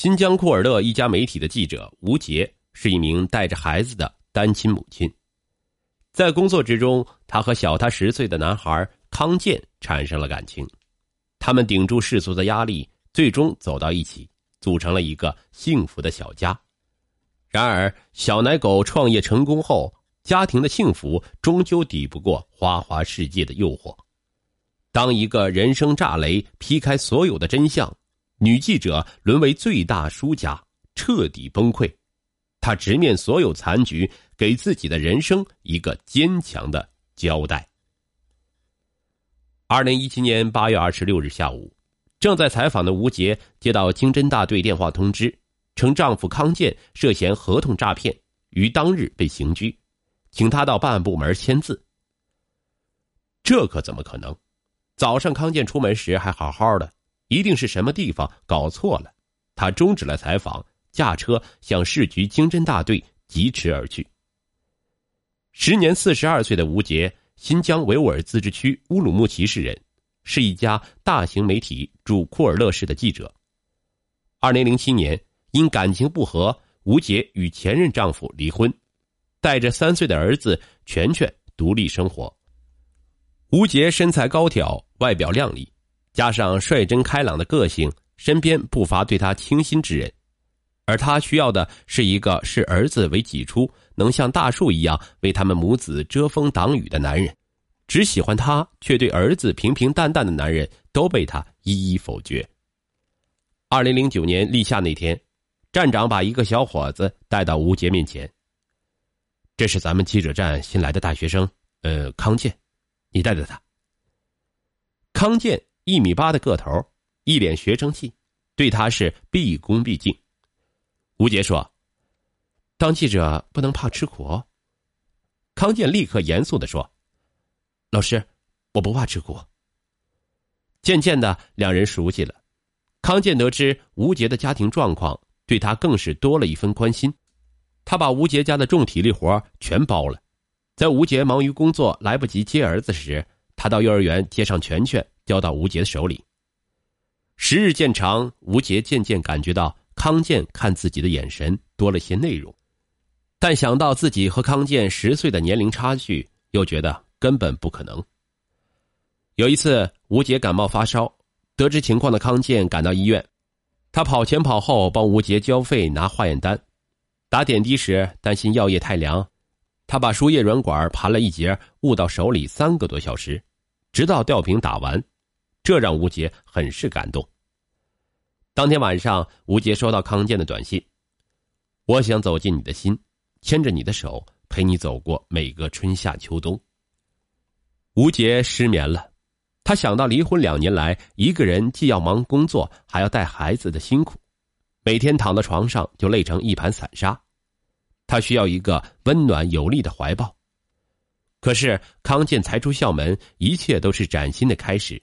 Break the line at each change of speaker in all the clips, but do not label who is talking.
新疆库尔勒一家媒体的记者吴杰是一名带着孩子的单亲母亲，在工作之中，她和小她十岁的男孩康健产生了感情，他们顶住世俗的压力，最终走到一起，组成了一个幸福的小家。然而，小奶狗创业成功后，家庭的幸福终究抵不过花花世界的诱惑。当一个人生炸雷劈开所有的真相，女记者沦为最大输家，彻底崩溃。她直面所有残局，给自己的人生一个坚强的交代。二零一七年八月二十六日下午，正在采访的吴杰接到经侦大队电话通知，称丈夫康健涉嫌合同诈骗，于当日被刑拘，请他到办案部门签字。这可怎么可能？早上康健出门时还好好的，一定是什么地方搞错了。他终止了采访，驾车向市局经侦大队疾驰而去。时年四十二岁的吴杰，新疆维吾尔自治区乌鲁木齐市人，是一家大型媒体驻库尔勒市的记者。二零零七年，因感情不和，吴杰与前任丈夫离婚，带着三岁的儿子全全独立生活。吴杰身材高挑，外表靓丽，加上率真开朗的个性，身边不乏对他倾心之人。而他需要的是一个视儿子为己出、能像大树一样为他们母子遮风挡雨的男人。只喜欢他却对儿子平平淡淡的男人，都被他一一否决。二零零九年立夏那天，站长把一个小伙子带到吴杰面前。这是咱们记者站新来的大学生，呃，康健。你带着他。康健一米八的个头，一脸学生气，对他是毕恭毕敬。吴杰说：“当记者不能怕吃苦哦。”康健立刻严肃的说：“老师，我不怕吃苦。”渐渐的，两人熟悉了。康健得知吴杰的家庭状况，对他更是多了一分关心。他把吴杰家的重体力活全包了。在吴杰忙于工作来不及接儿子时，他到幼儿园接上全全，交到吴杰的手里。时日渐长，吴杰渐渐感觉到康健看自己的眼神多了些内容，但想到自己和康健十岁的年龄差距，又觉得根本不可能。有一次，吴杰感冒发烧，得知情况的康健赶到医院，他跑前跑后帮吴杰交费拿化验单，打点滴时担心药液太凉。他把输液软管盘了一节，捂到手里三个多小时，直到吊瓶打完，这让吴杰很是感动。当天晚上，吴杰收到康健的短信：“我想走进你的心，牵着你的手，陪你走过每个春夏秋冬。”吴杰失眠了，他想到离婚两年来，一个人既要忙工作，还要带孩子的辛苦，每天躺在床上就累成一盘散沙。他需要一个温暖有力的怀抱，可是康健才出校门，一切都是崭新的开始。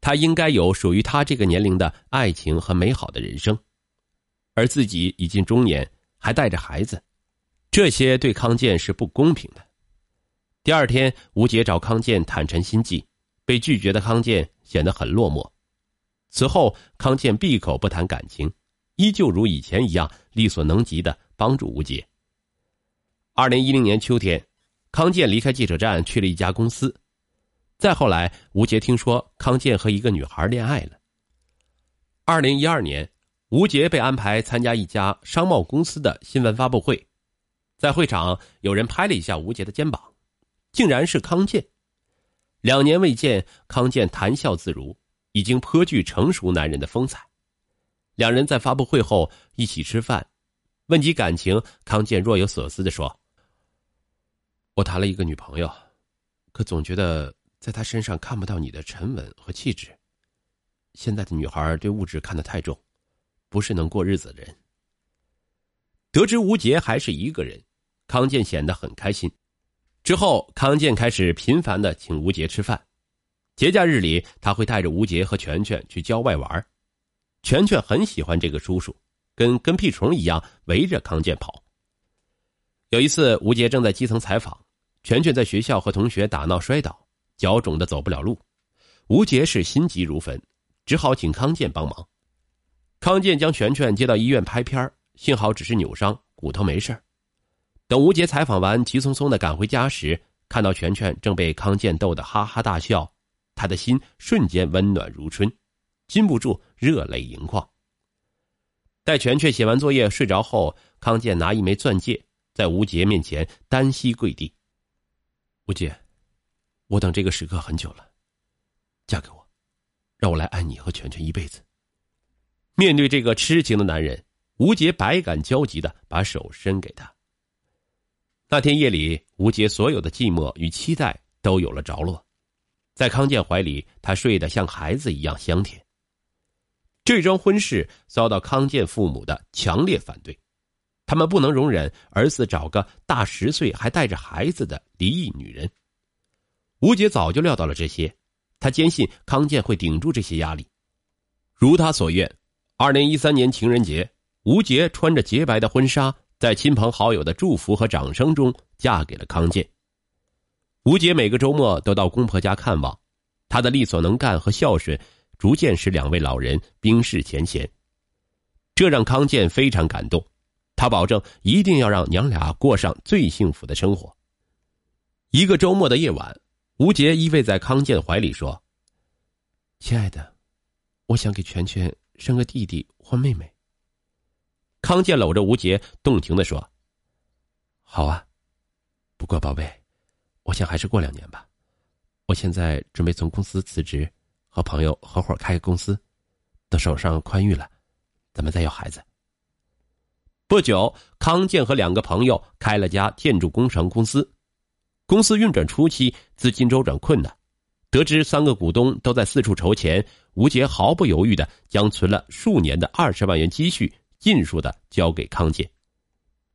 他应该有属于他这个年龄的爱情和美好的人生，而自己已近中年，还带着孩子，这些对康健是不公平的。第二天，吴杰找康健坦陈心迹，被拒绝的康健显得很落寞。此后，康健闭口不谈感情，依旧如以前一样力所能及的帮助吴杰。二零一零年秋天，康健离开记者站去了一家公司。再后来，吴杰听说康健和一个女孩恋爱了。二零一二年，吴杰被安排参加一家商贸公司的新闻发布会，在会场有人拍了一下吴杰的肩膀，竟然是康健。两年未见，康健谈笑自如，已经颇具成熟男人的风采。两人在发布会后一起吃饭，问及感情，康健若有所思的说。我谈了一个女朋友，可总觉得在他身上看不到你的沉稳和气质。现在的女孩对物质看得太重，不是能过日子的人。得知吴杰还是一个人，康健显得很开心。之后，康健开始频繁的请吴杰吃饭。节假日里，他会带着吴杰和全全去郊外玩。全全很喜欢这个叔叔，跟跟屁虫一样围着康健跑。有一次，吴杰正在基层采访。全全在学校和同学打闹摔倒，脚肿的走不了路，吴杰是心急如焚，只好请康健帮忙。康健将全全接到医院拍片幸好只是扭伤，骨头没事等吴杰采访完，急匆匆的赶回家时，看到全全正被康健逗得哈哈大笑，他的心瞬间温暖如春，禁不住热泪盈眶。待全全写完作业睡着后，康健拿一枚钻戒在吴杰面前单膝跪地：“吴杰，我等这个时刻很久了，嫁给我，让我来爱你和全全一辈子。”面对这个痴情的男人，吴杰百感交集的把手伸给他。那天夜里，吴杰所有的寂寞与期待都有了着落，在康健怀里，他睡得像孩子一样香甜。这桩婚事遭到康健父母的强烈反对，他们不能容忍儿子找个大十岁还带着孩子的离异女人。吴杰早就料到了这些，他坚信康健会顶住这些压力，如他所愿。二零一三年情人节，吴杰穿着洁白的婚纱，在亲朋好友的祝福和掌声中嫁给了康健。吴杰每个周末都到公婆家看望，他的力所能干和孝顺，逐渐使两位老人冰释前嫌。这让康健非常感动，他保证一定要让娘俩过上最幸福的生活。一个周末的夜晚，吴杰依偎在康健怀里说：“亲爱的，我想给全全。”生个弟弟或妹妹。康健搂着吴杰，动情的说：“好啊，不过宝贝，我想还是过两年吧。我现在准备从公司辞职，和朋友合伙开个公司，等手上宽裕了，咱们再要孩子。”不久，康健和两个朋友开了家建筑工程公司。公司运转初期，资金周转困难。得知三个股东都在四处筹钱，吴杰毫不犹豫的将存了数年的二十万元积蓄尽数的交给康健。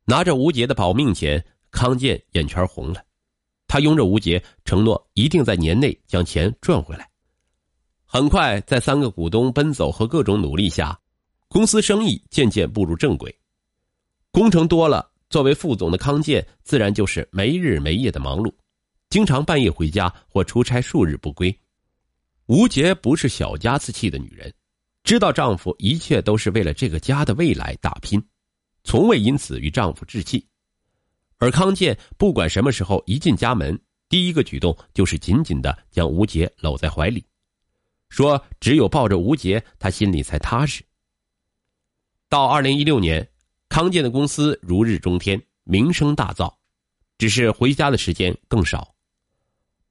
拿着吴杰的保命钱，康健眼圈红了。他拥着吴杰，承诺一定在年内将钱赚回来。很快，在三个股东奔走和各种努力下，公司生意渐渐步入正轨。工程多了，作为副总的康健自然就是没日没夜的忙碌。经常半夜回家或出差数日不归，吴杰不是小家子气的女人，知道丈夫一切都是为了这个家的未来打拼，从未因此与丈夫置气。而康健不管什么时候一进家门，第一个举动就是紧紧的将吴杰搂在怀里，说只有抱着吴杰，他心里才踏实。到二零一六年，康健的公司如日中天，名声大噪，只是回家的时间更少。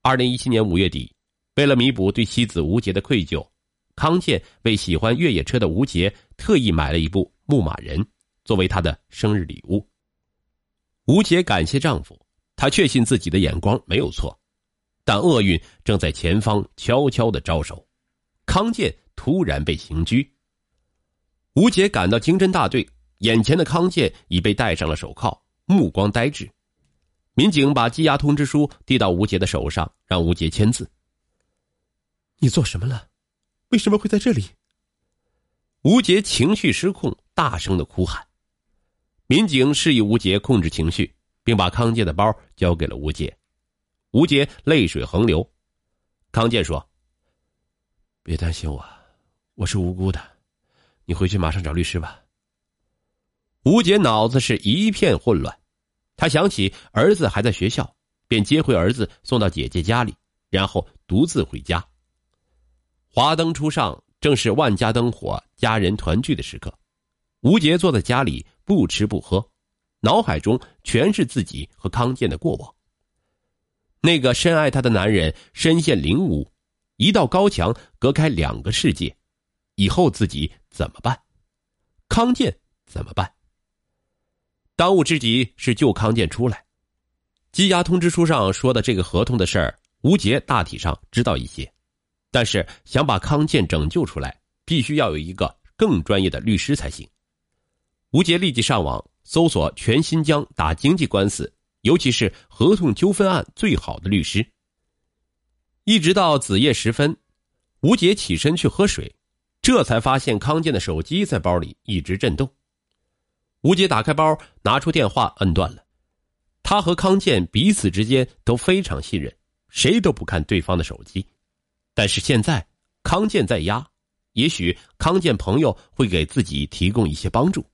二零一七年五月底，为了弥补对妻子吴杰的愧疚，康健为喜欢越野车的吴杰特意买了一部牧马人，作为他的生日礼物。吴杰感谢丈夫，她确信自己的眼光没有错，但厄运正在前方悄悄的招手。康健突然被刑拘，吴杰赶到经侦大队，眼前的康健已被戴上了手铐，目光呆滞。民警把羁押通知书递到吴杰的手上，让吴杰签字。你做什么了？为什么会在这里？吴杰情绪失控，大声的哭喊。民警示意吴杰控制情绪，并把康健的包交给了吴杰。吴杰泪水横流。康健说：“别担心我，我是无辜的。你回去马上找律师吧。”吴杰脑子是一片混乱。他想起儿子还在学校，便接回儿子送到姐姐家里，然后独自回家。华灯初上，正是万家灯火、家人团聚的时刻。吴杰坐在家里不吃不喝，脑海中全是自己和康健的过往。那个深爱他的男人身陷囹圄，一道高墙隔开两个世界，以后自己怎么办？康健怎么办？当务之急是救康健出来。羁押通知书上说的这个合同的事儿，吴杰大体上知道一些，但是想把康健拯救出来，必须要有一个更专业的律师才行。吴杰立即上网搜索全新疆打经济官司，尤其是合同纠纷案最好的律师。一直到子夜时分，吴杰起身去喝水，这才发现康健的手机在包里一直震动。吴杰打开包，拿出电话，摁断了。他和康健彼此之间都非常信任，谁都不看对方的手机。但是现在，康健在押，也许康健朋友会给自己提供一些帮助。